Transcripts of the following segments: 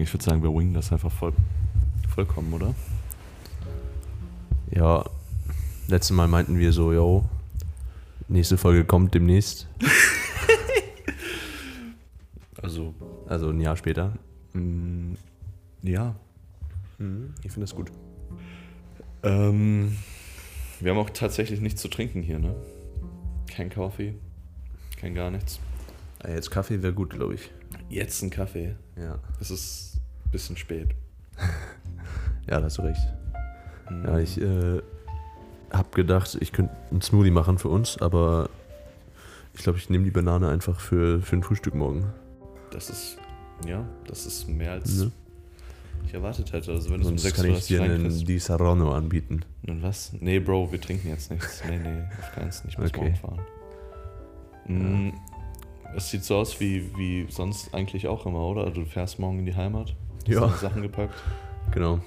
einsteigen? Ich würde sagen, wir wingen das einfach voll, vollkommen, oder? Ja, letztes Mal meinten wir so, yo, nächste Folge kommt demnächst. Also, Also ein Jahr später. mh, ja. Ich finde das gut. Ähm, wir haben auch tatsächlich nichts zu trinken hier, ne? Kein Kaffee, kein gar nichts. Jetzt Kaffee wäre gut, glaube ich. Jetzt ein Kaffee. Ja. Es ist bisschen spät. Ja, da hast du recht. Mhm. Ja, ich äh, habe gedacht, ich könnte einen Smoothie machen für uns, aber ich glaube, ich nehme die Banane einfach für, für ein Frühstück morgen. Das ist, ja, das ist mehr als Ne? ich erwartet hätte. Also wenn du um Sonst kann ich 6 dir einen. Di Saronno anbieten. Und was? Nee, Bro, wir trinken jetzt nichts. Nee, nee, auf keinen Fall. Ich muss Okay. morgen fahren. Mm, Es sieht so aus wie, wie sonst eigentlich auch immer, oder? Also Du fährst morgen in die Heimat, Ja. Sachen gepackt. Genau.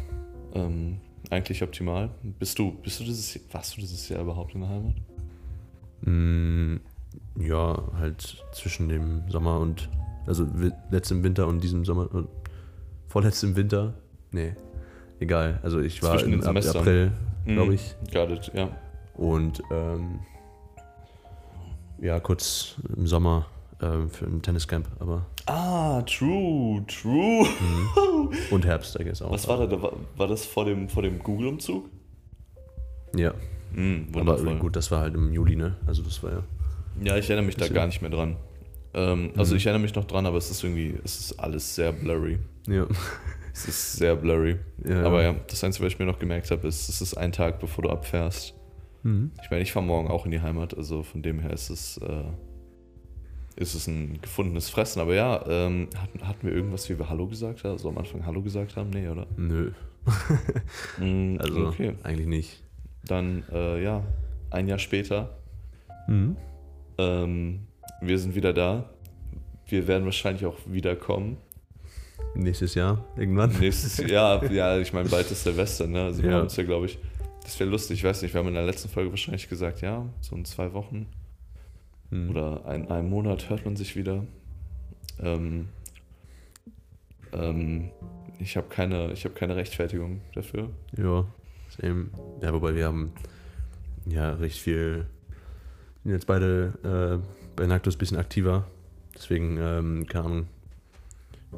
Ähm, eigentlich optimal. Bist du, bist du dieses Jahr, warst du dieses Jahr überhaupt in der Heimat? Mm, ja, halt zwischen dem Sommer und. Also letztem Winter und diesem Sommer. Vorletztem Winter. Nee. Egal. Also ich war Zwischen im Ab-. April, Mm, glaube ich. Got it, ja. Und ähm, ja, kurz im Sommer ähm, für ein Tenniscamp, aber. Ah, true, true. Und Herbst, I guess auch. Was war da? war, das vor dem, vor dem Google-Umzug? Ja, Mm, aber gut, das war halt im Juli, ne? Also das war ja. Ja, ich erinnere mich da gar nicht mehr dran. Ähm, also Mhm. ich erinnere mich noch dran, aber es ist irgendwie, es ist alles sehr blurry. Ja. Es ist sehr blurry. ja. Aber ja, das Einzige, was ich mir noch gemerkt habe, ist, es ist ein Tag, bevor du abfährst. Mhm. Ich meine, ich fahre morgen auch in die Heimat, also von dem her ist es, äh, ist es ein gefundenes Fressen. Aber ja, ähm, hatten, hatten wir irgendwas, wie wir Hallo gesagt haben? Also am Anfang Hallo gesagt haben? Nee, oder? Nö. Mm, Also okay. eigentlich nicht. Dann, äh, ja, ein Jahr später. Mhm. Ähm, wir sind wieder da. Wir werden wahrscheinlich auch wiederkommen. Nächstes Jahr irgendwann. Nächstes Jahr, ja, ich meine, bald ist Silvester, ne? Also wir Ja. haben uns ja, glaube ich, das wäre lustig, ich weiß nicht, wir haben in der letzten Folge wahrscheinlich gesagt, ja, so in zwei Wochen Mhm. oder ein, einem Monat hört man sich wieder. Ähm, ähm, ich habe keine, ich hab keine Rechtfertigung dafür. Ja, same. Ja, wobei wir haben ja recht viel. Sind jetzt beide äh, bei Nactus ein bisschen aktiver. Deswegen, ähm, keine Ahnung.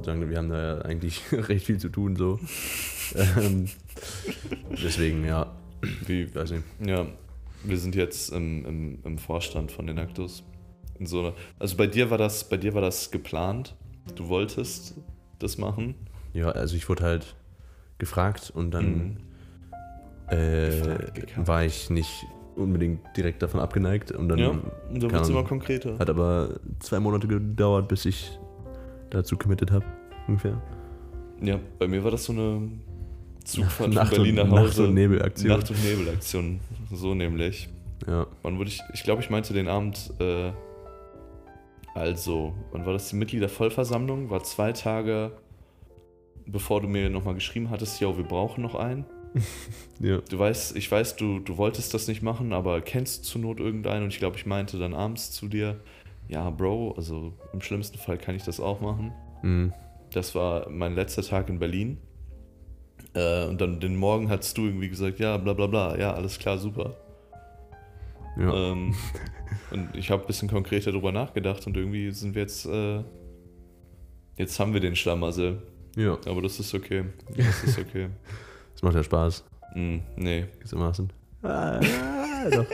Sagen wir haben da ja eigentlich recht viel zu tun, so. ähm, deswegen, ja, Wie, ich weiß nicht. ja, wir sind jetzt im, im, im Vorstand von den Actus. In so einer, also bei dir war das, bei dir war das geplant. Du wolltest das machen. Ja, also ich wurde halt gefragt und dann Mhm. äh, Gefragt, war ich nicht unbedingt direkt davon abgeneigt. Und dann ja, und dann wird es immer konkreter. Hat aber zwei Monate gedauert, bis ich dazu committed habe, ungefähr. Ja, bei mir war das so eine Zugfahrt Nacht von Berlin nach Hause. Nacht- und Nebelaktion. Nacht- und Nebelaktion. So nämlich. Ja, Wann wurde ich, ich glaube, ich meinte den Abend, äh, also, wann war das die Mitgliedervollversammlung? War zwei Tage, bevor du mir nochmal geschrieben hattest, yo, wir brauchen noch einen. ja, Du weißt, ich weiß, du, du wolltest das nicht machen, aber kennst zur Not irgendeinen? Und ich glaube, ich meinte dann abends zu dir, ja, Bro, also im schlimmsten Fall kann ich das auch machen. mhm. Das war mein letzter Tag in Berlin. Äh, und dann den Morgen hattest du irgendwie gesagt, ja, bla bla bla, ja, alles klar, super. ja. Ähm, und ich habe ein bisschen konkreter drüber nachgedacht und irgendwie sind wir jetzt, äh, jetzt haben wir den Schlamassel. ja, Aber das ist okay. Das ist okay. das macht ja Spaß, mm, nee. gewissermaßen. Ah, ja, doch.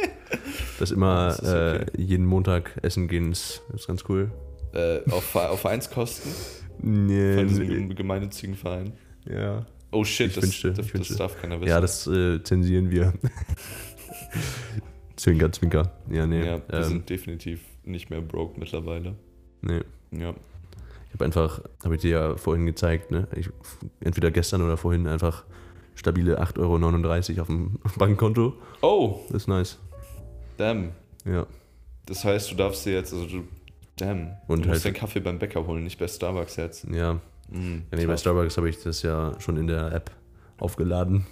Das immer Das ist äh, okay. jeden Montag essen gehen ist, ist ganz cool. Äh, auf, auf Vereinskosten Nee, von diesem gem- gemeinnützigen Verein. ja. Oh shit, Ich das, wünschte, das, ich wünschte. das darf keiner wissen. ja, das äh, zensieren wir. zwinker, zwinker. Ja, nee. ja, wir ähm, sind definitiv nicht mehr broke mittlerweile. nee. Ja. Ich habe einfach, habe ich dir ja vorhin gezeigt, ne? Ich, entweder gestern oder vorhin einfach stabile 8,39 Euro auf dem Bankkonto. Oh, Das ist nice. damn. Ja. Das heißt, du darfst dir jetzt, also du, damn. Und du musst halt- den Kaffee beim Bäcker holen, nicht bei Starbucks jetzt. Ja. Ja nee, bei. Starbucks habe ich das ja schon in der App aufgeladen.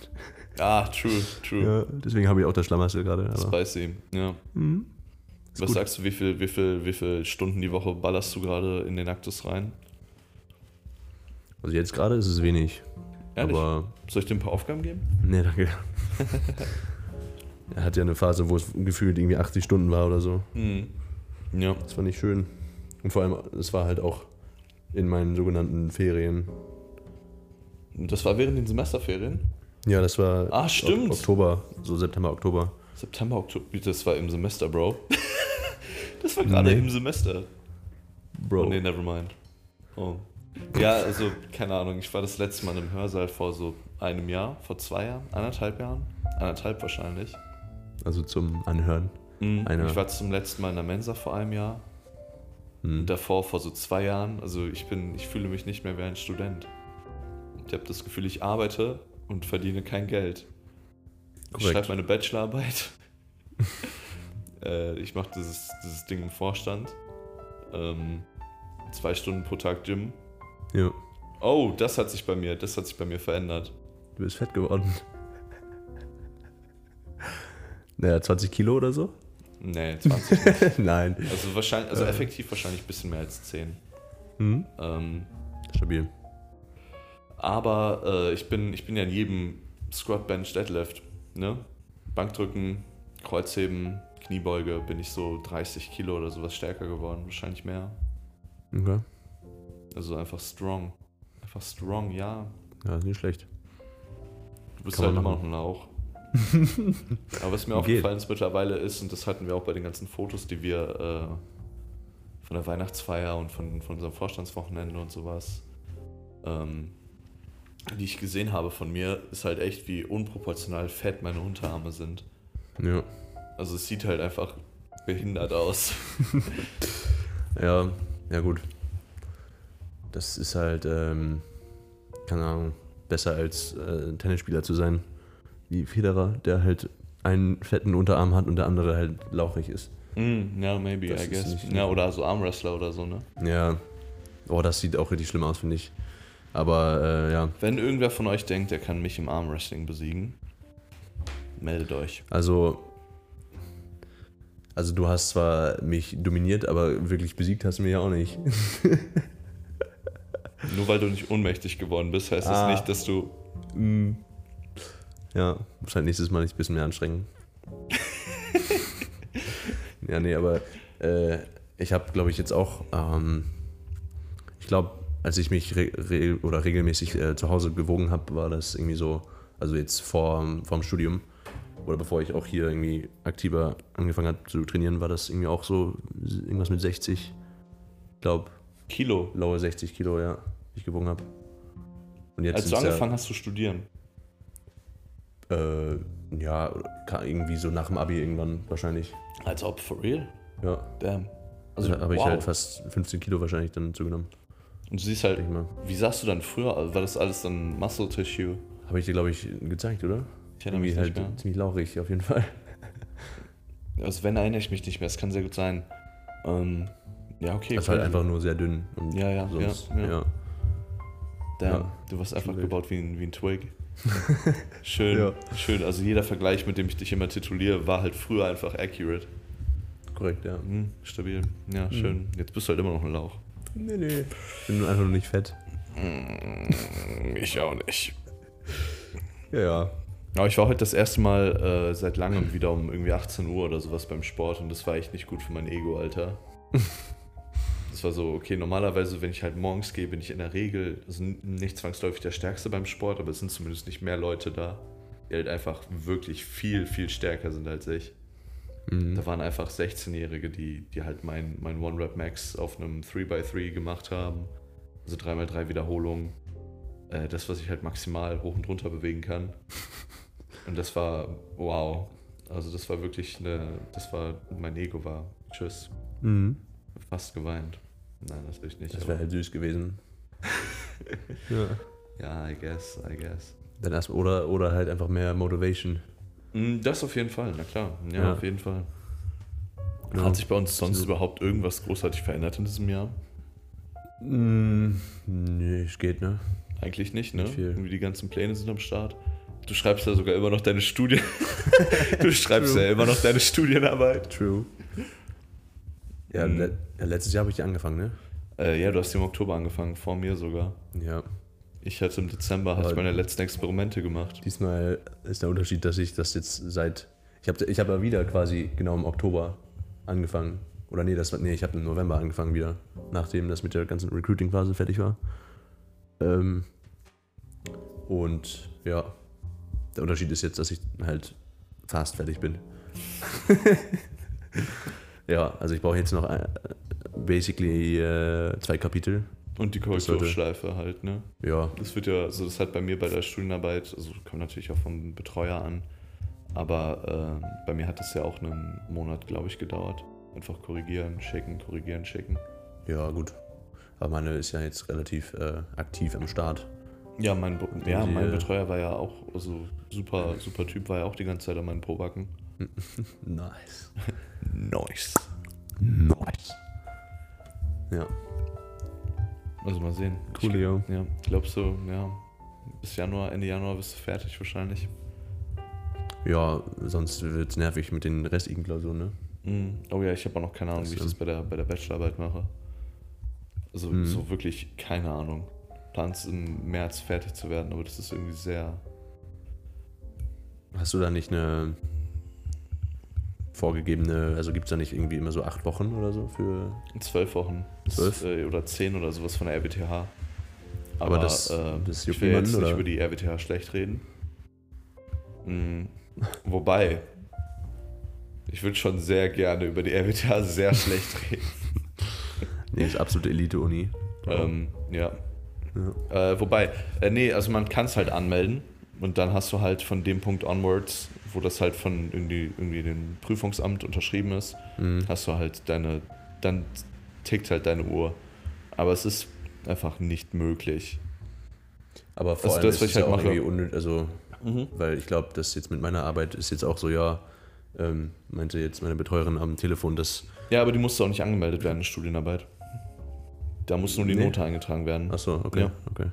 Ah, true, true. Ja, deswegen habe ich auch das Schlamassel gerade. Spicy, ja. Mhm. Was gut. sagst du, wie viel, wie, viel, wie viel Stunden die Woche ballerst du gerade in den Aktus rein? Also jetzt gerade ist es wenig. Ehrlich? Aber. Soll ich dir ein paar Aufgaben geben? Nee, danke. er hat ja eine Phase, wo es gefühlt irgendwie 80 Stunden war oder so. Mhm. Ja. Das war nicht schön. Und vor allem, es war halt auch in meinen sogenannten Ferien. Das war während den Semesterferien? Ja, das war Ah, stimmt. Ok- Oktober, so September, Oktober. September, Oktober. Das war im Semester, Bro. das war gerade Nee. im Semester. Bro. Oh, nee, never mind. Oh. Ja, also, keine Ahnung, ich war das letzte Mal im Hörsaal vor so einem Jahr, vor zwei Jahren, anderthalb Jahren. Anderthalb wahrscheinlich. Also zum Anhören. Mhm. Ich war zum letzten Mal in der Mensa vor einem Jahr. Hm. Und davor vor so zwei Jahren. Also ich bin, ich fühle mich nicht mehr wie ein Student. Ich habe das Gefühl, ich arbeite und verdiene kein Geld. Ich Korrekt. schreibe meine Bachelorarbeit. äh, ich mache dieses, dieses Ding im Vorstand. Ähm, zwei Stunden pro Tag Gym. Ja, Oh, das hat sich bei mir, das hat sich bei mir verändert. du bist fett geworden. Naja, 20 Kilo oder so? Nee, 20. Nein. also wahrscheinlich, also effektiv wahrscheinlich ein bisschen mehr als 10. Hm? Ähm, Stabil. Aber äh, ich, bin, ich bin ja in jedem Squat, Bench, Deadlift. Ne? Bankdrücken, Kreuzheben, Kniebeuge bin ich so 30 Kilo oder sowas stärker geworden. Wahrscheinlich mehr. Okay. Also einfach strong. Einfach strong, ja. Ja, ist nicht schlecht. Du bist Kann halt immer noch ein Lauch. Aber was mir Geht. aufgefallen ist mittlerweile ist, und das hatten wir auch bei den ganzen Fotos, die wir äh, von der Weihnachtsfeier und von, von unserem Vorstandswochenende und sowas, ähm, die ich gesehen habe von mir, ist halt echt, wie unproportional fett meine Unterarme sind. Ja. Also es sieht halt einfach behindert aus. Ja, ja gut. Das ist halt, ähm, keine Ahnung, besser als äh, Tennisspieler zu sein. Wie Federer, der halt einen fetten Unterarm hat und der andere halt lauchig ist. Mm, ja, maybe, Das I guess. Ja, oder so Armwrestler oder so, ne? Ja. Oh, das sieht auch richtig schlimm aus, finde ich. Aber äh, ja, Wenn irgendwer von euch denkt, der kann mich im Armwrestling besiegen, meldet euch. also. Also du hast zwar mich dominiert, aber wirklich besiegt hast du mich ja auch nicht. Nur weil du nicht ohnmächtig geworden bist, heißt Ah. das nicht, dass du. Ja, muss halt nächstes Mal nicht ein bisschen mehr anstrengen. ja, nee, aber äh, ich habe, glaube ich, jetzt auch, ähm, ich glaube, als ich mich re re oder regelmäßig äh, zu Hause gewogen habe, war das irgendwie so, also jetzt vor dem Studium oder bevor ich auch hier irgendwie aktiver angefangen habe zu trainieren, war das irgendwie auch so irgendwas mit 60. Ich glaube, Kilo. lower 60 Kilo, ja, ich gewogen habe. Als du sind's ja- angefangen hast zu studieren. Äh, ja, irgendwie so nach dem Abi irgendwann wahrscheinlich. Als ob, for real? Ja. Damn. Also Also, habe ich wow. halt fast 15 Kilo wahrscheinlich dann zugenommen. Und du siehst halt, wie sahst du dann früher? aus? War das alles dann Muscle Tissue? Habe ich dir, glaube ich, gezeigt, oder? Ich erinnere mich halt mehr. ziemlich lauchig auf jeden Fall. Also wenn, erinnere ich mich nicht mehr. Es kann sehr gut sein. Ähm, ja, okay. Das war halt einfach nur sehr dünn. Und Ja, ja, sonst, ja, ja. ja. Damn, ja. du warst einfach gebaut wie ein, wie ein Twig. Schön, Ja. schön. Also jeder Vergleich, mit dem ich dich immer tituliere, war halt früher einfach accurate. Korrekt, ja. Mhm, stabil. Ja, schön. Jetzt bist du halt immer noch ein Lauch. Nee, nee. Ich bin einfach nur nicht fett. Mm, Ich auch nicht. Ja, ja. Aber ich war heute das erste Mal äh, seit langem wieder um irgendwie 18 Uhr oder sowas beim Sport und das war echt nicht gut für mein Ego, Alter. Das war so, okay, normalerweise, wenn ich halt morgens gehe, bin ich in der Regel, also nicht zwangsläufig der Stärkste beim Sport, aber es sind zumindest nicht mehr Leute da, die halt einfach wirklich viel, viel stärker sind als ich. Mhm. Da waren einfach 16-Jährige, die, die halt mein, mein One-Rep-Max auf einem 3x3 gemacht haben. Also 3x3 Wiederholungen. Äh, das, was ich halt maximal hoch und runter bewegen kann. Und das war, wow. Also das war wirklich eine, das war, mein Ego war, tschüss, Mhm. fast geweint. Nein, natürlich nicht. Das wäre halt süß gewesen. ja. ja, I guess, I guess. Dann erst, oder, oder halt einfach mehr Motivation. Mm, Das auf jeden Fall, na klar. Ja, Ja. auf jeden Fall. Ja. Hat sich bei uns sonst überhaupt irgendwas großartig verändert in diesem Jahr? Mm, nee, es geht, ne? Eigentlich nicht, ne? Nicht viel. Irgendwie die ganzen Pläne sind am Start. Du schreibst ja sogar immer noch deine Studien. du schreibst True. ja immer noch deine Studienarbeit. True. Ja, Mhm. le ja letztes Jahr habe ich die angefangen, ne? Äh, ja, du hast im Oktober angefangen, vor mir sogar. Ja. Ich hatte im Dezember hatte ich meine letzten Experimente gemacht. Diesmal ist der Unterschied, dass ich das jetzt seit. Ich habe ich hab ja wieder quasi genau im Oktober angefangen. Oder nee, das war, nee ich habe im November angefangen wieder, nachdem das mit der ganzen Recruiting-Phase fertig war. Ähm, und ja, der Unterschied ist jetzt, dass ich halt fast fertig bin. ja, also ich brauche jetzt noch äh, basically äh, zwei Kapitel. Und die Korrekturschleife halt, ne? Ja, Das wird ja, also das hat bei mir bei der Studienarbeit, also kommt natürlich auch vom Betreuer an, aber äh, bei mir hat das ja auch einen Monat, glaube ich, gedauert. Einfach korrigieren, checken, korrigieren, checken. ja, gut. Aber meine ist ja jetzt relativ äh, aktiv am Start. Ja, mein, Be- ja, mein äh, Betreuer war ja auch, also super, super Typ, war ja auch die ganze Zeit an meinen Probacken. Nice. Nice. Nice. Ja, Also mal sehen. coolio. Ich, ja, glaubst du, ja, bis Januar, Ende Januar bist du fertig wahrscheinlich. Ja, sonst wird es nervig mit den restlichen Klausuren, ne? Mm. Oh ja, ich habe auch noch keine Ahnung, Das wie ich das bei der, bei der Bachelorarbeit mache. Also Mhm. so wirklich keine Ahnung. Plans im März fertig zu werden, aber das ist irgendwie sehr. Hast du da nicht eine vorgegebene, also gibt es da nicht irgendwie immer so acht Wochen oder so für. Zwölf Wochen. Zwölf? Äh, oder zehn oder sowas von der RWTH. Aber das- das ich will jetzt niemanden, nicht oder? über die RWTH schlecht reden. Mm. Wobei, ich würde schon sehr gerne über die RWTH sehr schlecht reden. Nee, ist absolute Elite-Uni. Ähm, ja. Ja. Äh, wobei, äh, nee, also man kann es halt anmelden und dann hast du halt von dem Punkt onwards, wo das halt von irgendwie, irgendwie dem Prüfungsamt unterschrieben ist, Mhm. hast du halt deine, dann tickt halt deine Uhr. Aber es ist einfach nicht möglich. Aber vor Also allem das, ist es ja halt auch irgendwie unnötig, also, weil ich glaube, das jetzt mit meiner Arbeit ist jetzt auch so, ja, ähm, meinte jetzt meine Betreuerin am Telefon, dass, Ja, aber die musste auch nicht angemeldet werden in Studienarbeit. Da muss nur die Nee. Note eingetragen werden. achso, okay, Ja. okay.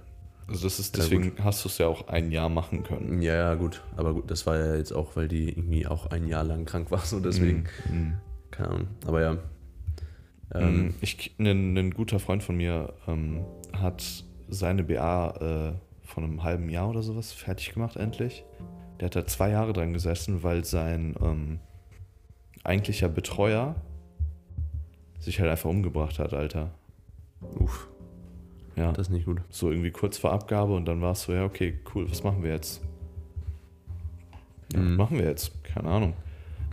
Also das ist Ja, deswegen hast du es ja auch ein Jahr machen können. Ja, ja, gut, aber gut, das war ja jetzt auch, weil die irgendwie auch ein Jahr lang krank war, so deswegen, Mhm. keine Ahnung, aber ja. Ähm, Ähm, ich, ein, ein guter Freund von mir ähm, hat seine BA äh, von einem halben Jahr oder sowas fertig gemacht, endlich. Der hat da zwei Jahre dran gesessen, weil sein ähm, eigentlicher Betreuer sich halt einfach umgebracht hat, Alter. uff, Ja, das ist nicht gut. so irgendwie kurz vor Abgabe und dann war es so, ja, okay, cool, was machen wir jetzt? Ja, Mhm. was machen wir jetzt? Keine Ahnung.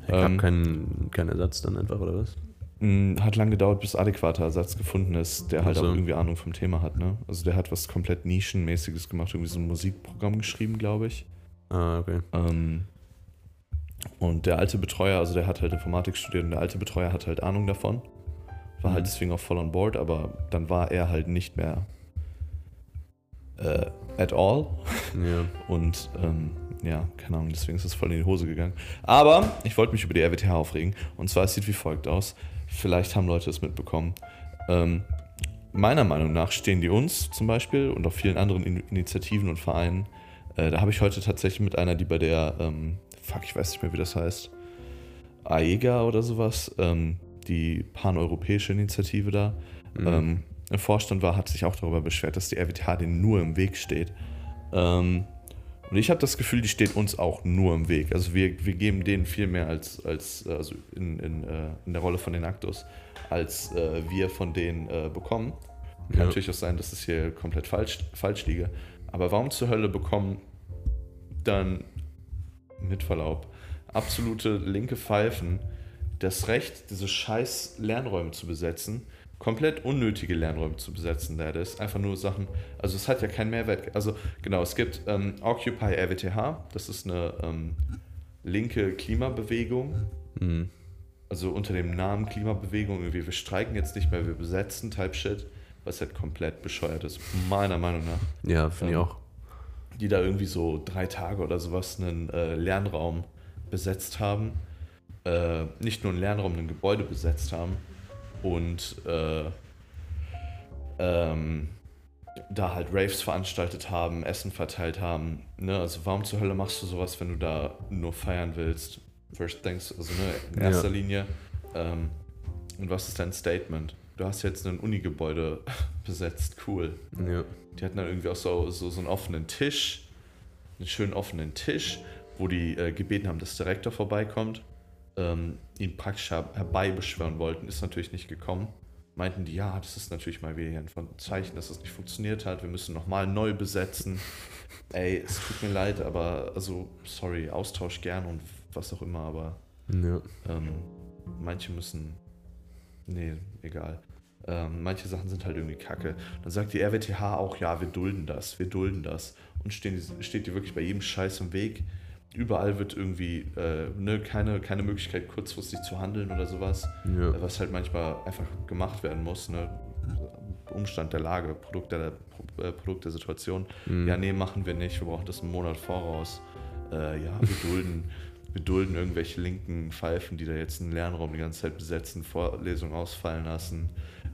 Es gab Ähm, keinen keinen Ersatz dann einfach, oder was? Hat lang gedauert, bis adäquater Ersatz gefunden ist, der halt Ach so. auch irgendwie Ahnung vom Thema hat, ne? Also der hat was komplett Nischenmäßiges gemacht, irgendwie so ein Musikprogramm geschrieben, glaube ich. Ah, okay. Ähm, und der alte Betreuer, also der hat halt Informatik studiert und der alte Betreuer hat halt Ahnung davon. War Mhm. halt deswegen auch voll on board, aber dann war er halt nicht mehr äh, at all. Ja. Und ähm, ja, keine Ahnung, deswegen ist es voll in die Hose gegangen. Aber ich wollte mich über die RWTH aufregen. Und zwar, es sieht wie folgt aus. Vielleicht haben Leute es mitbekommen. Ähm, meiner Meinung nach stehen die uns zum Beispiel und auch vielen anderen In Initiativen und Vereinen. Äh, da habe ich heute tatsächlich mit einer, die bei der, ähm, fuck, ich weiß nicht mehr, wie das heißt, AEGA oder sowas, ähm, die paneuropäische Initiative da, Mhm. ähm, im Vorstand war, hat sich auch darüber beschwert, dass die RWTH denen nur im Weg steht. Ähm, und ich habe das Gefühl, die steht uns auch nur im Weg. Also wir, wir geben denen viel mehr als, als äh, also in, in, äh, in der Rolle von den Actos, als äh, wir von denen äh, bekommen. Kann Ja. natürlich auch sein, dass es hier komplett falsch, falsch liege. Aber warum zur Hölle bekommen dann, mit Verlaub, absolute linke Pfeifen das Recht, diese scheiß Lernräume zu besetzen, komplett unnötige Lernräume zu besetzen, da das einfach nur Sachen, also es hat ja keinen Mehrwert, also genau, es gibt ähm, Occupy RWTH, das ist eine ähm, linke Klimabewegung, Mhm. also unter dem Namen Klimabewegung, irgendwie, wir streiken jetzt nicht mehr, wir besetzen Type Shit, was halt komplett bescheuert ist, meiner Meinung nach Ja, finde ich Ähm, auch. die da irgendwie so drei Tage oder sowas einen äh, Lernraum besetzt haben. Äh, nicht nur einen Lernraum, ein Gebäude besetzt haben und äh, ähm, da halt Raves veranstaltet haben, Essen verteilt haben. Ne? Also warum zur Hölle machst du sowas, wenn du da nur feiern willst? First things, also ne, in Ja. erster Linie. Ähm, und was ist dein Statement? Du hast jetzt ein Unigebäude besetzt, cool. Ja. Die hatten dann irgendwie auch so, so, so einen offenen Tisch, einen schönen offenen Tisch, wo die äh, gebeten haben, dass der Rektor vorbeikommt, ähm, ihn praktisch her- herbeibeschwören wollten, ist natürlich nicht gekommen. Meinten die, ja, das ist natürlich mal wieder ein Zeichen, dass es nicht funktioniert hat, wir müssen nochmal neu besetzen. Ey, es tut mir leid, aber, also, sorry, Austausch gern und was auch immer, aber Ja. ähm, manche müssen. Nee, egal. Ähm, manche Sachen sind halt irgendwie kacke. Dann sagt die RWTH auch, ja, wir dulden das, wir dulden das. Und stehen, die- steht dir wirklich bei jedem Scheiß im Weg. Überall wird irgendwie äh, ne, keine, keine Möglichkeit, kurzfristig zu handeln oder sowas. Ja. Was halt manchmal einfach gemacht werden muss. Ne? Umstand der Lage, Produkt der, äh, Produkt der Situation. Mhm. Ja, nee, machen wir nicht. Wir brauchen das einen Monat voraus. Äh, ja, wir dulden, wir dulden irgendwelche linken Pfeifen, die da jetzt einen Lernraum die ganze Zeit besetzen, Vorlesungen ausfallen lassen,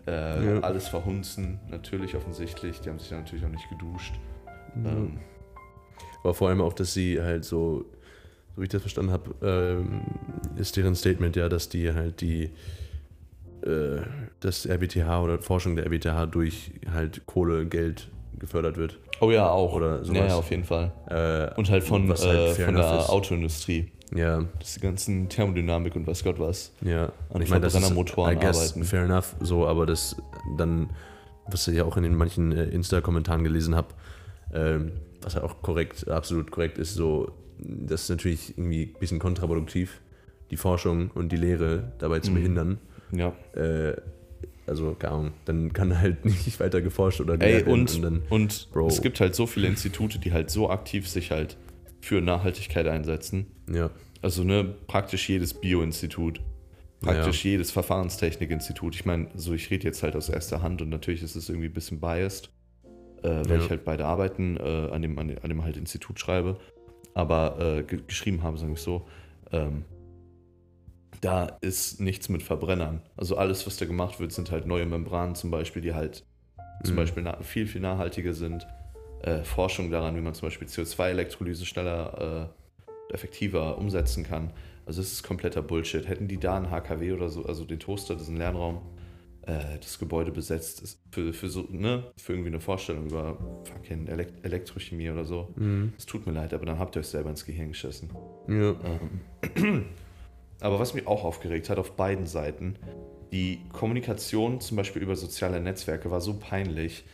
äh, Ja. alles verhunzen, natürlich offensichtlich. Die haben sich ja natürlich auch nicht geduscht. Ähm, Aber vor allem auch, dass sie halt so, so wie ich das verstanden habe, ähm, ist deren Statement ja, dass die halt die, äh, dass RWTH oder Forschung der RWTH durch halt Kohle, Geld gefördert wird. oh ja, auch. Oder sowas. Ja, ja, auf jeden Fall. Äh, Und halt von, halt äh, von der ist. Autoindustrie. ja, Das die ganzen Thermodynamik und weiß Gott was. ja. An ich meine, das ist, I guess, arbeiten. fair enough, so, aber das dann, was ich ja auch in den manchen äh, Insta-Kommentaren gelesen habe, ähm, was ja auch korrekt, absolut korrekt ist, so, das ist natürlich irgendwie ein bisschen kontraproduktiv, die Forschung und die Lehre dabei zu Mhm. behindern. Ja. Äh, also, keine Ahnung, dann kann halt nicht weiter geforscht oder Ey, werden und, dann, und Bro. es gibt halt so viele Institute, die halt so aktiv sich halt für Nachhaltigkeit einsetzen. ja, Also ne, praktisch jedes Bio-Institut, praktisch jedes Verfahrenstechnik-Institut. Ich meine, so ich rede jetzt halt aus erster Hand und natürlich ist es irgendwie ein bisschen biased, äh, weil Ja. ich halt beide Arbeiten äh, an, dem, an, dem, an dem halt Institut schreibe. Aber äh, ge geschrieben habe, sage ich so, ähm, da ist nichts mit Verbrennern. Also alles, was da gemacht wird, sind halt neue Membranen zum Beispiel, die halt zum Mhm. Beispiel na- viel, viel nachhaltiger sind. Äh, Forschung daran, wie man zum Beispiel CO2-Elektrolyse schneller, äh, effektiver umsetzen kann. Also es ist kompletter Bullshit. Hätten die da einen HKW oder so, also den Toaster, diesen Lernraum, äh, das Gebäude besetzt ist für, für so, ne, für irgendwie eine Vorstellung über fucking Elekt Elektrochemie oder so. Mhm. Es tut mir leid, aber dann habt ihr euch selber ins Gehirn geschissen. ja, Ähm, Aber was mich auch aufgeregt hat auf beiden Seiten, die Kommunikation zum Beispiel über soziale Netzwerke war so peinlich.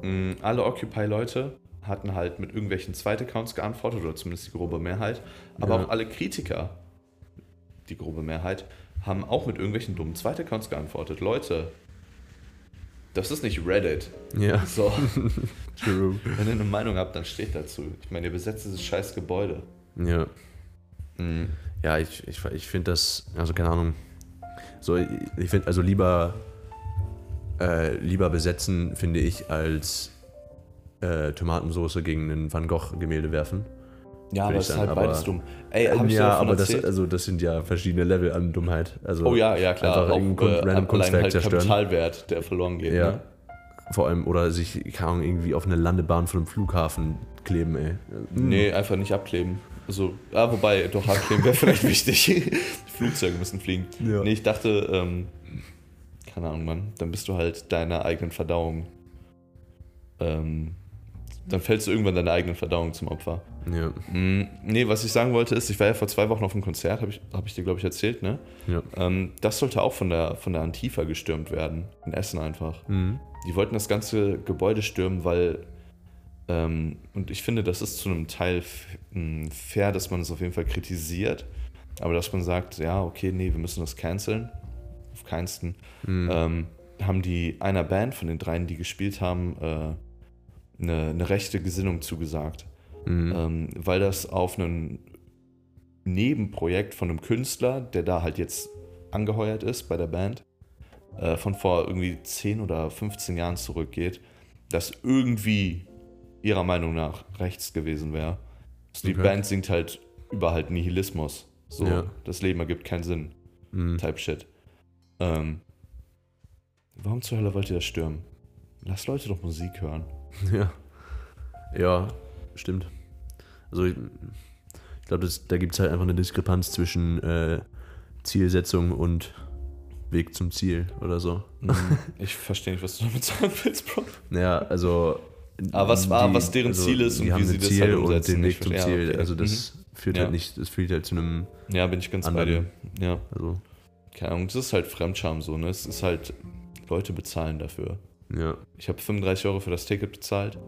Mm, Alle Occupy-Leute hatten halt mit irgendwelchen Zweitaccounts geantwortet, oder zumindest die grobe Mehrheit. Aber Ja. auch alle Kritiker, die grobe Mehrheit, haben auch mit irgendwelchen dummen Zweitaccounts geantwortet. Leute, das ist nicht Reddit. ja, So, true. wenn ihr eine Meinung habt, dann steht dazu. Ich meine, ihr besetzt dieses scheiß Gebäude. Ja. Mm. Ja, ich, ich, ich finde das, also keine Ahnung. So, ich, ich finde, also lieber, äh, lieber besetzen, finde ich, als äh, Tomatensoße gegen ein Van Gogh-Gemälde werfen. Ja, aber es ist halt aber- beides dumm. Ey, hab dir ja, aber das, also das sind ja verschiedene Level an Dummheit. Also Oh ja, ja klar. Einfach auch, irgendein Kun- äh, random Kunstwerk halt zerstören. Kapitalwert, der verloren geht. Ja. Ne? Vor allem, oder sich, keine Ahnung, irgendwie auf eine Landebahn von einem Flughafen kleben, ey. Nee, einfach nicht abkleben. Also, ja, wobei, doch abkleben wäre vielleicht wichtig. Flugzeuge müssen fliegen. Ja. Nee, ich dachte, ähm, keine Ahnung, Mann, dann bist du halt deiner eigenen Verdauung. Ähm, dann fällst du irgendwann deiner eigenen Verdauung zum Opfer. Ja, Mm, nee, was ich sagen wollte ist, ich war ja vor zwei Wochen auf einem Konzert, habe ich, hab ich dir, glaube ich, erzählt, ne? ja. Ähm, das sollte auch von der, von der Antifa gestürmt werden. In Essen einfach. Mhm. Die wollten das ganze Gebäude stürmen, weil. Ähm, und ich finde, das ist zu einem Teil mh, fair, dass man es auf jeden Fall kritisiert. Aber dass man sagt, ja, okay, nee, wir müssen das canceln. Auf keinsten. Mhm. Ähm, haben die einer Band von den dreien, die gespielt haben, äh, eine, eine rechte Gesinnung zugesagt. Mhm. Ähm, weil das auf ein Nebenprojekt von einem Künstler, der da halt jetzt angeheuert ist bei der Band, äh, von vor irgendwie 10 oder 15 Jahren zurückgeht, das irgendwie ihrer Meinung nach rechts gewesen wäre. Also die Okay. Band singt halt über halt Nihilismus. So, Ja. das Leben ergibt keinen Sinn. Mhm. Type Shit. Ähm, warum zur Hölle wollt ihr das stürmen? Lasst Leute doch Musik hören. Ja. Ja, stimmt. Also ich, ich glaube, da gibt es halt einfach eine Diskrepanz zwischen äh, Zielsetzung und Weg zum Ziel oder so. Mhm. Ich verstehe nicht, was du damit sagen willst, Bro. Naja, also. Aber was war, was deren Ziel ist und die wie sie ein das Ziel halt und umsetzen. den Weg zum verstehe- Ziel. ja, okay. Also das führt Ja. halt nicht, das führt halt zu einem, Mhm. Ja, bin ich ganz bei anderen- dir. Ja. also, Keine Ahnung, das ist halt Fremdscham so, ne? Es ist halt, Leute bezahlen dafür. Ja. Ich habe 35 Euro für das Ticket bezahlt.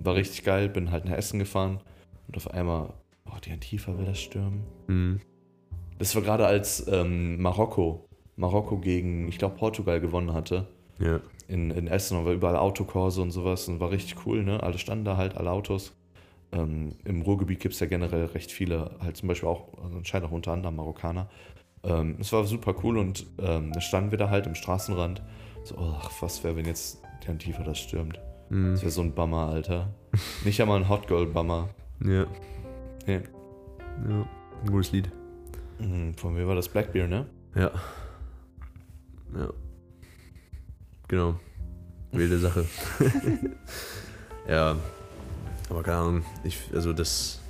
War richtig geil, bin halt nach Essen gefahren und auf einmal, oh, die Antifa will das stürmen. Mhm. Das war gerade als ähm, Marokko, Marokko gegen, ich glaube, Portugal gewonnen hatte. Ja. In, in Essen und war überall Autokurse und sowas und war richtig cool, ne? Alle standen da halt, alle Autos. Ähm, Im Ruhrgebiet gibt es ja generell recht viele, halt zum Beispiel auch, also anscheinend auch unter anderem Marokkaner. Ähm, es war super cool und ähm, da standen wir da halt im Straßenrand. So, ach, was wäre, wenn jetzt die Antifa das stürmt? Mhm. Das wäre so ein Bummer, Alter. Nicht einmal ein Hot Girl Bummer. Ja. Nee. Ja. Ein gutes Lied. Mhm, Von mir war das Blackbeer, ne? Ja. Ja. Genau. Wilde Sache. ja. Aber keine Ahnung. Ich, also das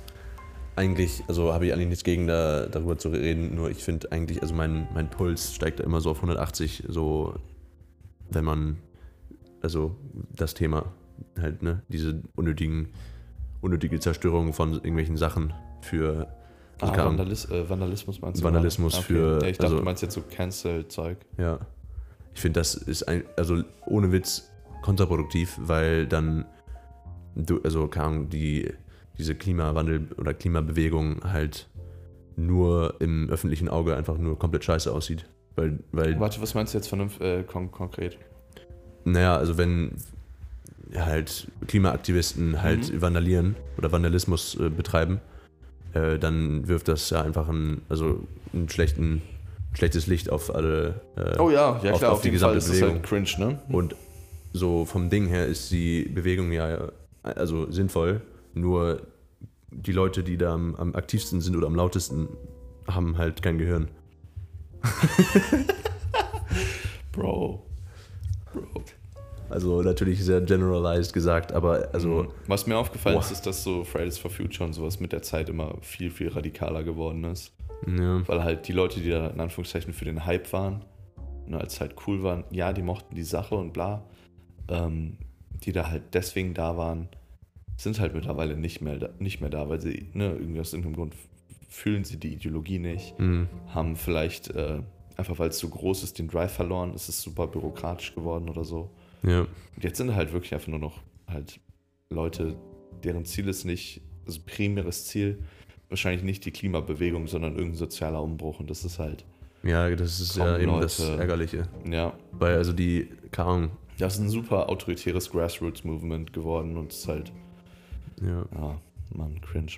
eigentlich, also habe ich eigentlich nichts gegen da, darüber zu reden, nur ich finde eigentlich, also mein, mein Puls steigt da immer so auf 180, so wenn man, also das Thema halt, ne, diese unnötigen, unnötige Zerstörung von irgendwelchen Sachen für also Ah. Vandalis äh, Vandalismus meinst du? Vandalismus gerade? für- Ja, ich dachte, also- du meinst jetzt so Cancel-Zeug. Ja. Ich finde, das ist ein, also ohne Witz kontraproduktiv, weil dann, du, also Ahnung, die, diese Klimawandel- oder Klimabewegung halt nur im öffentlichen Auge einfach nur komplett scheiße aussieht. Weil, weil Warte, was meinst du jetzt vernünft, äh, kon konkret? naja, also wenn halt Klimaaktivisten halt Mhm. vandalieren oder Vandalismus äh, betreiben, äh, dann wirft das ja einfach ein, also einen schlechten, schlechtes Licht auf alle. Äh, Oh ja, ja auf- klar, auf auf, die Fall gesamte das halt Bewegung. cringe, ne? Und so vom Ding her ist die Bewegung ja also sinnvoll, nur die Leute, die da am, am aktivsten sind oder am lautesten, haben halt kein Gehirn. Bro. Bro. Also natürlich sehr generalized gesagt, aber also Mhm. Was mir aufgefallen Boah. ist, ist, dass so Fridays for Future und sowas mit der Zeit immer viel, viel radikaler geworden ist. ja, Weil halt die Leute, die da in Anführungszeichen für den Hype waren, ne, als halt cool waren, ja, die mochten die Sache und bla, ähm, die da halt deswegen da waren, sind halt mittlerweile nicht mehr da, nicht mehr da weil sie, ne, irgendwie aus irgendeinem Grund fühlen sie die Ideologie nicht, mh, haben vielleicht, äh, einfach weil es so groß ist, den Drive verloren, ist es super byrokratisch geworden oder so. ja, Und jetzt sind halt wirklich einfach nur noch halt Leute, deren Ziel ist nicht, also primäres Ziel, wahrscheinlich nicht die Klimabewegung, sondern irgendein sozialer Umbruch. Und das ist halt, ja, das ist ja eben das Leute. Ärgerliche. ja, Weil also die, keine Ahnung, das ist ein super autoritäres Grassroots-Movement geworden und es ist halt, ja. ja, Mann, cringe.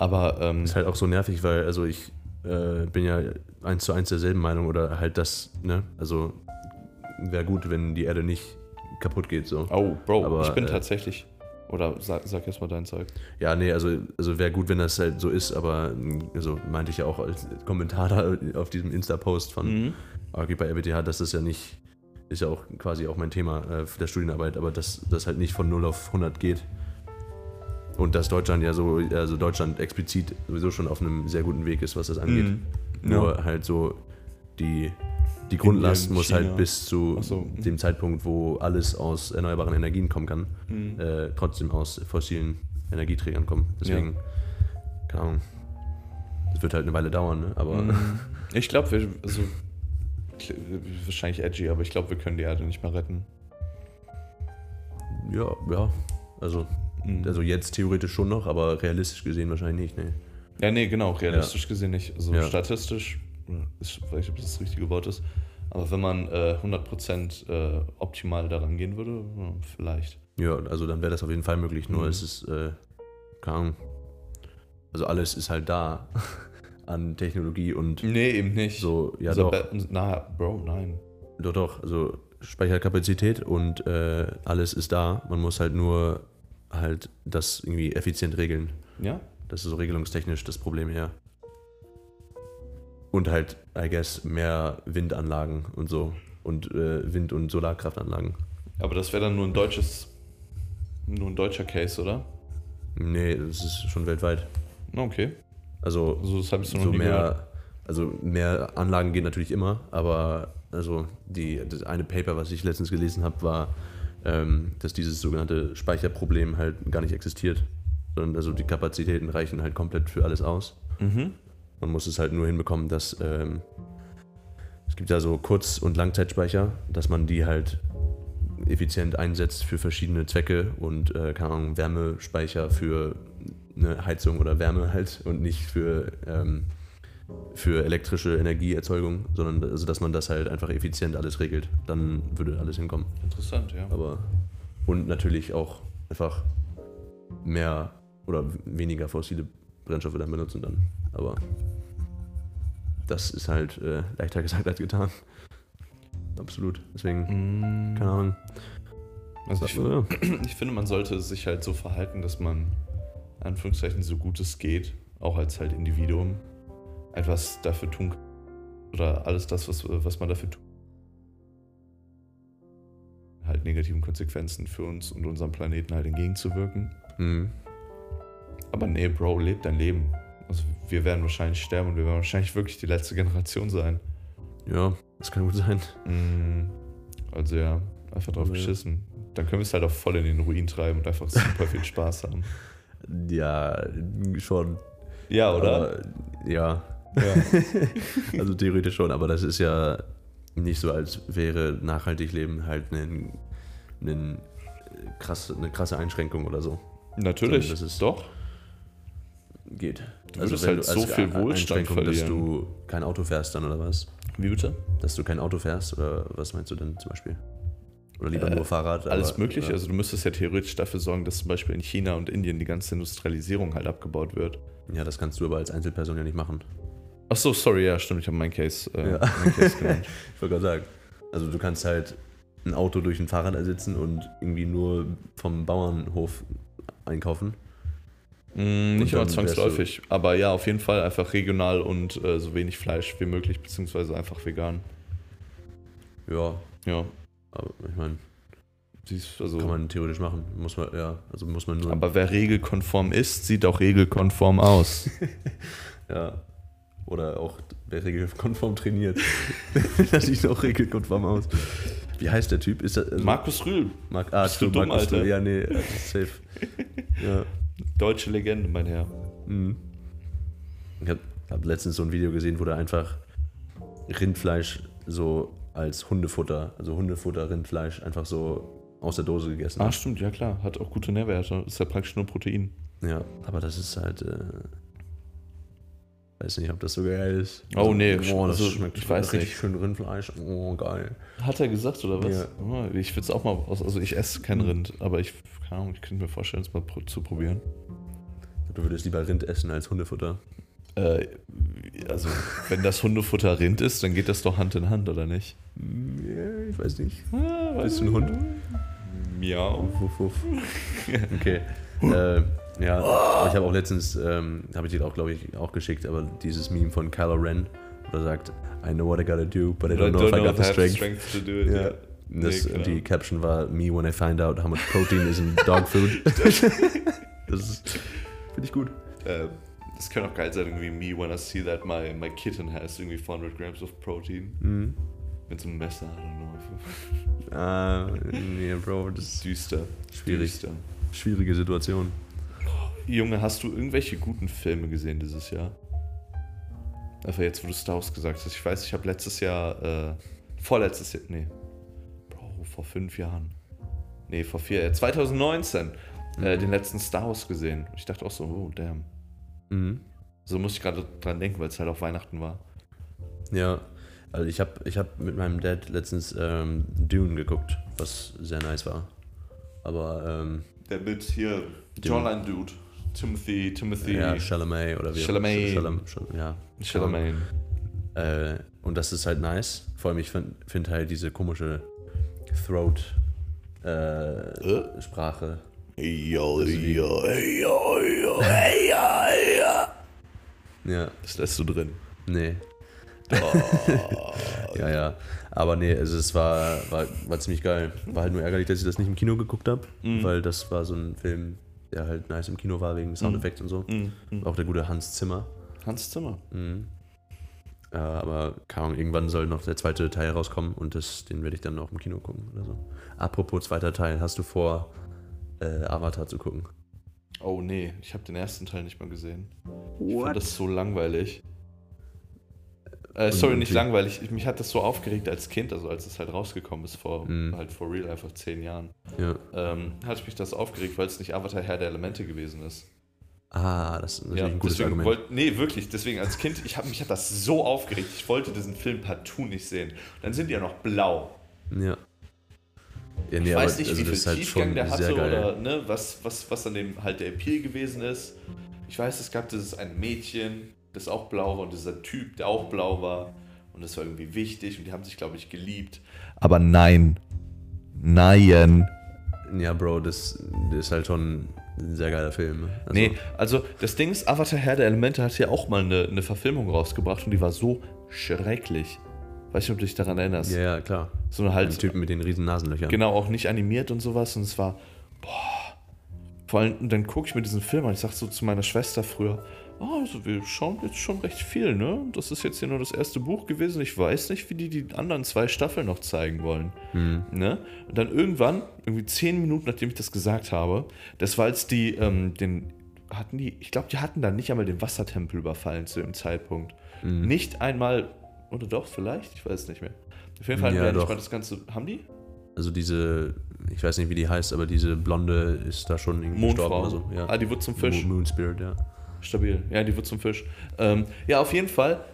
Aber, ähm, Ist halt auch so nervig, weil also ich äh, bin ja eins zu eins derselben Meinung oder halt das, ne? Also wäre gut, wenn die Erde nicht kaputt geht so. oh, Bro, Aber, ich bin äh, tatsächlich, oder sag, sag erst mal dein Zeug. Ja, nee, also, also wäre gut, wenn das halt so ist, aber mh, also meinte ich ja auch als Kommentar da auf diesem Insta-Post von Mhm. AG bei RWTH, dass das ja nicht, ist ja auch quasi auch mein Thema äh, der Studienarbeit, aber dass das halt nicht von 0 auf 100 geht. Und dass Deutschland ja so, also Deutschland explizit sowieso schon auf einem sehr guten Weg ist, was das angeht. Mhm. Nur halt so die, die Grundlast Indien, muss China. halt bis zu so. dem Zeitpunkt, wo alles aus erneuerbaren Energien kommen kann, Mhm. äh, trotzdem aus fossilen Energieträgern kommen. Deswegen, keine Ahnung. Das wird halt eine Weile dauern, ne? aber Mhm. Ich glaube, wir, also, wahrscheinlich edgy, aber ich glaube, wir können die Erde nicht mehr retten. ja, ja. Also, Mhm. also jetzt theoretisch schon noch, aber realistisch gesehen wahrscheinlich nicht, ne? Ja, nee, genau, realistisch gesehen nicht. Also Ja. statistisch, ist, weiß nicht, ob das das richtige Wort ist, aber wenn man äh, 100% äh, optimal daran gehen würde, ja, vielleicht. Ja, also dann wäre das auf jeden Fall möglich, nur Mhm. es ist, äh, keine Ahnung. Also alles ist halt da an Technologie und Nee, eben nicht. so, ja Also, doch. Na, Bro, nein. Doch, doch, also Speicherkapazität und äh, alles ist da. Man muss halt nur halt das irgendwie effizient regeln. Ja? Das ist so regelungstechnisch das Problem her. Und halt, I guess, mehr Windanlagen und so. Und äh, Wind- und Solarkraftanlagen. Aber das wäre dann nur ein deutsches, nur ein deutscher Case, oder? Nee, das ist schon weltweit. Okay. Also Also das habe ich so so gehört. mehr, also mehr Anlagen gehen natürlich immer, aber also die, das eine Paper, was ich letztens gelesen habe, war, dass dieses sogenannte Speicherproblem halt gar nicht existiert. Sondern also die Kapazitäten reichen halt komplett für alles aus. Mhm. Man muss es halt nur hinbekommen, dass ähm, es gibt ja so Kurz- und Langzeitspeicher, dass man die halt effizient einsetzt für verschiedene Zwecke und äh, keine Ahnung, Wärmespeicher für eine Heizung oder Wärme halt und nicht für, ähm, für elektrische Energieerzeugung, sondern also, dass man das halt einfach effizient alles regelt. Dann würde alles hinkommen. Interessant, ja. Aber und natürlich auch einfach mehr oder weniger fossile Brennstoffe dann benutzen dann. Aber das ist halt äh, leichter gesagt als getan. Absolut. Deswegen, Mm. keine Ahnung. Also ich, Ja. ich finde, man sollte sich halt so verhalten, dass man, Anführungszeichen, so gut es geht, auch als halt Individuum, etwas dafür tun kann. Oder alles das, was, was man dafür tut. Halt negativen Konsequenzen für uns und unseren Planeten halt entgegenzuwirken. Mhm. Aber nee, Bro, leb dein Leben. Also wir werden wahrscheinlich sterben und wir werden wahrscheinlich wirklich die letzte Generation sein. Ja, das kann gut sein. Mm, Also ja, einfach drauf Ja. geschissen. Dann können wir es halt auch voll in den Ruin treiben und einfach super viel Spaß haben. Ja, schon. Ja, oder? Aber, ja, ja. also theoretisch schon, aber das ist ja nicht so, als wäre nachhaltig Leben halt ein, ein krass, eine krasse Einschränkung oder so. Natürlich, Das ist- doch. Geht. Du würdest halt so viel Wohlstand Einschränkung, dass verlieren. du kein Auto fährst dann oder was? Wie bitte? Dass du kein Auto fährst oder was meinst du denn zum Beispiel? Oder lieber Äh, nur Fahrrad? Alles ja. Also du müsstest ja theoretisch dafür sorgen, dass zum Beispiel in China und Indien die ganze Industrialisierung halt abgebaut wird. Ja, das kannst du aber als Einzelperson ja nicht machen. Ach so, sorry, ja, stimmt. Ich habe meinen Case, äh, Ja. meinen Case genannt. Ich wollte gerade sagen. Also du kannst halt ein Auto durch ein Fahrrad ersetzen und irgendwie nur vom Bauernhof einkaufen. Mm, nicht immer zwangsläufig, aber ja, auf jeden Fall einfach regional und äh, so wenig Fleisch wie möglich, beziehungsweise einfach vegan. Ja, Ja, aber ich meine, also. kann man theoretisch machen. Muss man, ja, also muss man nur. aber wer regelkonform ist, sieht auch regelkonform aus. ja. Oder auch regelkonform trainiert. das sieht auch regelkonform aus. Wie heißt der Typ? Ist das, also, Markus Rühl, Mark, ah, bist du true, dumm, Markus Alter? Rühl. Ja, nee, äh, safe. ja. deutsche Legende, mein Herr. Mhm. Ich habe hab letztens so ein Video gesehen, wo der einfach Rindfleisch so als Hundefutter, also Hundefutter, Rindfleisch, einfach so aus der Dose gegessen Ah, hat. stimmt, ja klar. Hat auch gute Nährwerte. Ist ja praktisch nur Protein. Ja, aber das ist halt. Äh, weiß nicht, ob das so geil ist. Oh, nee, Oh, das also, schmeckt ich weiß richtig nicht. schön Rindfleisch. Oh, geil. Hat er gesagt, oder was? Ja. Oh, ich würde es auch mal aus. Also, ich esse kein Rind, aber ich, keine Ahnung, ich könnte mir vorstellen, es mal zu probieren. Du würdest lieber Rind essen als Hundefutter. Äh, also, wenn das Hundefutter Rind ist, dann geht das doch Hand in Hand, oder nicht? Ja, ich weiß nicht. Ah, Bist du ein Hund? Miau. Wuff, wuff. Okay. äh, ja, aber ich habe auch letztens, ähm, habe ich dir auch, glaube ich, auch geschickt, aber dieses Meme von Kylo Ren, wo er sagt, I know what I gotta do, but I don't know if I got the strength. to do it. Ja. Ja. Das, Nee. Die Caption war, me when I find out how much protein is in dog food. das ist, finde ich gut. Äh, das könnte auch geil sein, irgendwie me when I see that my, my kitten has irgendwie 400 grams of protein. Mhm. Mit so einem Messer, I don't know. Ah, nee, Bro, das ist Düster. Schwierig. Düster. schwierige Situation. Junge, hast du irgendwelche guten Filme gesehen dieses Jahr? Einfach jetzt, wo du Star Wars gesagt hast. Ich weiß, ich habe letztes Jahr, äh, vorletztes Jahr, nee, Bro, vor fünf Jahren. Nee, vor vier, äh, 2019, äh, Mhm. den letzten Star Wars gesehen. Ich dachte auch so, oh, damn. Mhm. So muss ich gerade dran denken, weil es halt auch Weihnachten war. Ja, also ich habe ich hab mit meinem Dad letztens ähm, Dune geguckt, was sehr nice war. Aber ähm, Der mit hier, Jawline Dude, Timothy, Timothy, ja, Chalamet oder wie Chalamet. Chalam, Chal ja. Chalamet. Äh, und das ist halt nice. Vor allem, ich finde find halt diese komische Throat äh, ja, ja. Ja, Das lässt du drin. nee. Oh. Ja, ja. Aber nee, also es war, war, war ziemlich geil. War halt nur ärgerlich, dass ich das nicht im Kino geguckt habe, Mhm. weil das war so ein Film, der halt nice im Kino war wegen Soundeffekten und so. Mhm, mhm. Auch der gute Hans Zimmer. Hans Zimmer. Mhm. Äh, aber keine Ahnung, irgendwann soll noch der zweite Teil rauskommen und das, den werde ich dann auch im Kino gucken oder so. Apropos zweiter Teil, hast du vor, äh, Avatar zu gucken? Oh nee, ich habe den ersten Teil nicht mal gesehen. Ich fand das so langweilig. Äh, sorry, nicht langweilig. Ich, mich hat das so aufgeregt als Kind, also als es halt rausgekommen ist, vor Mhm. halt vor real einfach zehn Jahren. Ja. Ähm, hat mich das aufgeregt, weil es nicht Avatar Herr der Elemente gewesen ist. Ah, das ist natürlich Ja, ein gutes deswegen Argument. wollt, nee, wirklich. Deswegen als Kind, ich hab, mich hat das so aufgeregt. Ich wollte diesen Film partout nicht sehen. Dann sind die ja noch blau. ja. Ja, Ich nee, weiß aber, nicht, also wie viel halt Tiefgang der hatte geil. oder ne, was, was, was an dem halt der Appeal gewesen ist. Ich weiß, es gab dieses ein Mädchen, das auch blau war und dieser Typ, der auch blau war. Und das war irgendwie wichtig und die haben sich, glaube ich, geliebt. Aber nein. Nein. Ja, Bro, das, das ist halt schon ein sehr geiler Film. Also, Nee, also das Ding ist, Avatar Herr der Elemente hat ja auch mal eine, eine Verfilmung rausgebracht und die war so schrecklich. Weiß nicht, ob du dich daran erinnerst. Ja, ja, klar. So eine Ein halt, Typen mit den riesen Nasenlöchern. genau, auch nicht animiert und sowas. Und es war, boah. Vor allem, und dann gucke ich mir diesen Film an. Ich sag so zu meiner Schwester früher, oh, also wir schauen jetzt schon recht viel, ne? Das ist jetzt hier nur das erste Buch gewesen. Ich weiß nicht, wie die die anderen zwei Staffeln noch zeigen wollen. Hm. Ne? Und dann irgendwann, irgendwie zehn Minuten nachdem ich das gesagt habe, das war als die, ähm, den, hatten die, ich glaube, die hatten dann nicht einmal den Wassertempel überfallen zu dem Zeitpunkt. Hm. Nicht einmal, oder doch, vielleicht? Ich weiß es nicht mehr. Auf jeden Fall Ja, nicht doch. mal das Ganze, haben die? Also diese, ich weiß nicht, wie die heißt, aber diese Blonde ist da schon irgendwie Mondfrau. gestorben oder so. Ja. Ah, die wird zum Fisch. Mo- Moon Spirit, ja. Stabil. Ja, die wird zum Fisch. Ähm, ja, auf jeden Fall.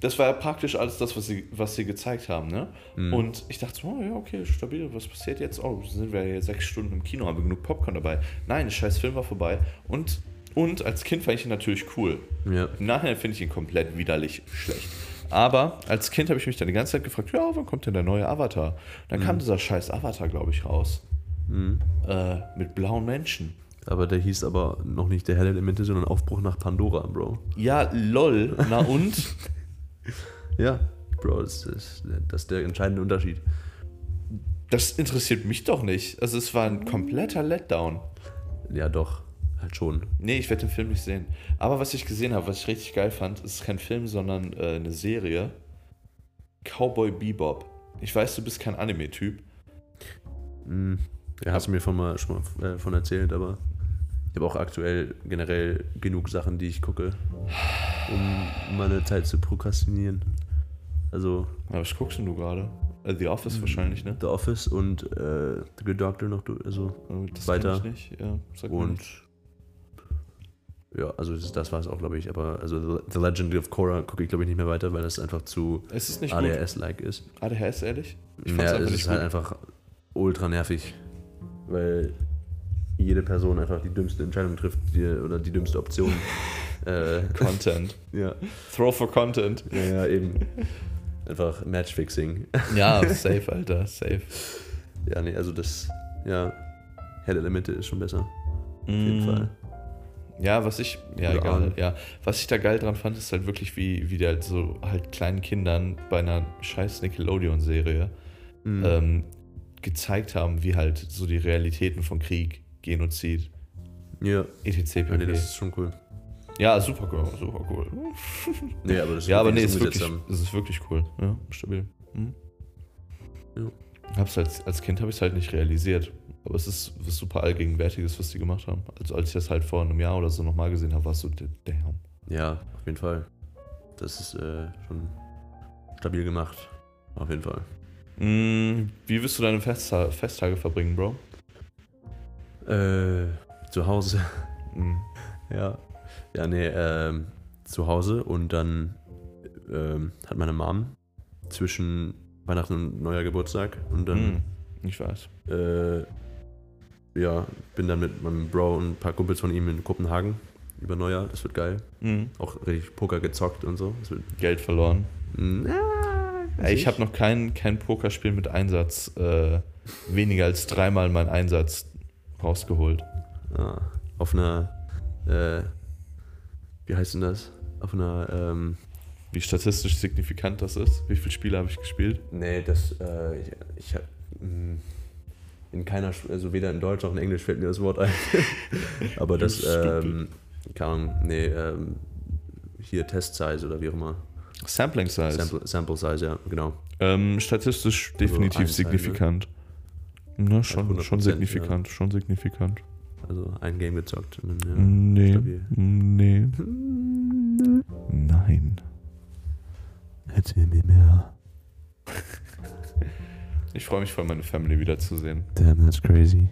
Das war ja praktisch alles das, was sie, was sie gezeigt haben, ne? Mhm. Und ich dachte so, oh ja, okay, stabil, was passiert jetzt? Oh, sind wir ja sechs Stunden im Kino, haben wir genug Popcorn dabei. Nein, der scheiß Film war vorbei. Und, und als Kind fand ich ihn natürlich cool. Ja. Im Nachhinein finde ich ihn komplett widerlich schlecht. Aber als Kind habe ich mich dann die ganze Zeit gefragt, ja, wann kommt denn der neue Avatar? Dann kam dieser scheiß Avatar, glaube ich, raus. Mhm. Äh, mit blauen Menschen. Aber der hieß aber noch nicht der helle Elemente, sondern Aufbruch nach Pandora, Bro. Ja, lol. Na und? Ja, Bro, das ist, das ist der entscheidende Unterschied. Das interessiert mich doch nicht. Also es war ein kompletter Letdown. Ja, doch, halt schon. Nee, ich werde den Film nicht sehen. Aber was ich gesehen habe, was ich richtig geil fand, ist kein Film, sondern äh, eine Serie. Cowboy Bebop. Ich weiß, du bist kein Anime-Typ. Mhm. Ja, hast du mir von mal, schon mal äh, von erzählt, aber ich habe auch aktuell generell genug Sachen, die ich gucke, um meine Zeit zu prokrastinieren. Also Aber was guckst denn du gerade? Äh, The Office wahrscheinlich, ne? The Office und äh, The Good Doctor noch, also Äh, Das Weiter. ich nicht. Ja, sag und nichts. Ja, also das, das war es auch, glaube ich. Aber also The Legend of Korra gucke ich, glaube ich, nicht mehr weiter, weil das einfach zu. ADHS-like ist. ADHS, ehrlich? Ich Ja, es ist halt gut. einfach ultra nervig, weil jede Person einfach die dümmste Entscheidung trifft die, oder die dümmste Option. äh, Content. ja. Throw for Content. ja, ja, eben. Einfach Matchfixing. Ja, safe, Alter, safe. ja, nee, also das, ja, Hell Elemente ist schon besser. Auf jeden Mm. Fall. Ja, was ich, ja, Oder egal, ja. Was ich da geil dran fand, ist halt wirklich, wie, wie die halt so halt kleinen Kindern bei einer scheiß Nickelodeon-Serie Mhm. ähm, gezeigt haben, wie halt so die Realitäten von Krieg, Genozid, ja, etc. ja nee, das ist schon cool. Ja, super cool, super cool. Nee, aber das ist Ja, aber nee, ist wirklich, ist wirklich cool. Ja, stabil. Mhm. Ja. Hab's als, als Kind habe ich es halt nicht realisiert. Aber es ist was super allgegenwärtiges, was die gemacht haben. Also als ich das halt vor einem Jahr oder so nochmal gesehen habe, war es so, damn. Ja, auf jeden Fall. Das ist äh, schon stabil gemacht. Auf jeden Fall. Mm, wie wirst du deine Festta Festtage verbringen, Bro? Äh, zu Hause. Mm. Ja. Ja, nee, ähm, zu Hause und dann ähm, hat meine Mom zwischen Weihnachten und neuer Geburtstag und dann, Mm. Ich weiß. äh, ja, bin dann mit meinem Bro und ein paar Kumpels von ihm in Kopenhagen über Neujahr. Das wird geil. Mm. Auch richtig Poker gezockt und so. Geld verloren. na, Ey, ich habe noch kein, kein Pokerspiel mit Einsatz, äh, weniger als dreimal meinen Einsatz rausgeholt. Ah, auf einer, äh, wie heißt denn das? Auf einer, ähm, wie statistisch signifikant das ist? Wie viele Spiele habe ich gespielt? Nee, das, äh, ich, ich habe mm, in keiner, also weder in Deutsch noch in Englisch fällt mir das Wort ein. Aber das, ähm, keine Ahnung, nee, ähm, hier Test Size oder wie auch immer. Sampling Size. Sample, Sample Size, ja, genau. Ähm, statistisch also definitiv signifikant. Teil, ne? Na, schon, schon signifikant, ja. schon signifikant. Also ein Game gezockt. Ja, nee. Stabil. Nee. Nein. Erzähl mir mehr. Ich freue mich voll, meine Family wiederzusehen. Damn, that's crazy.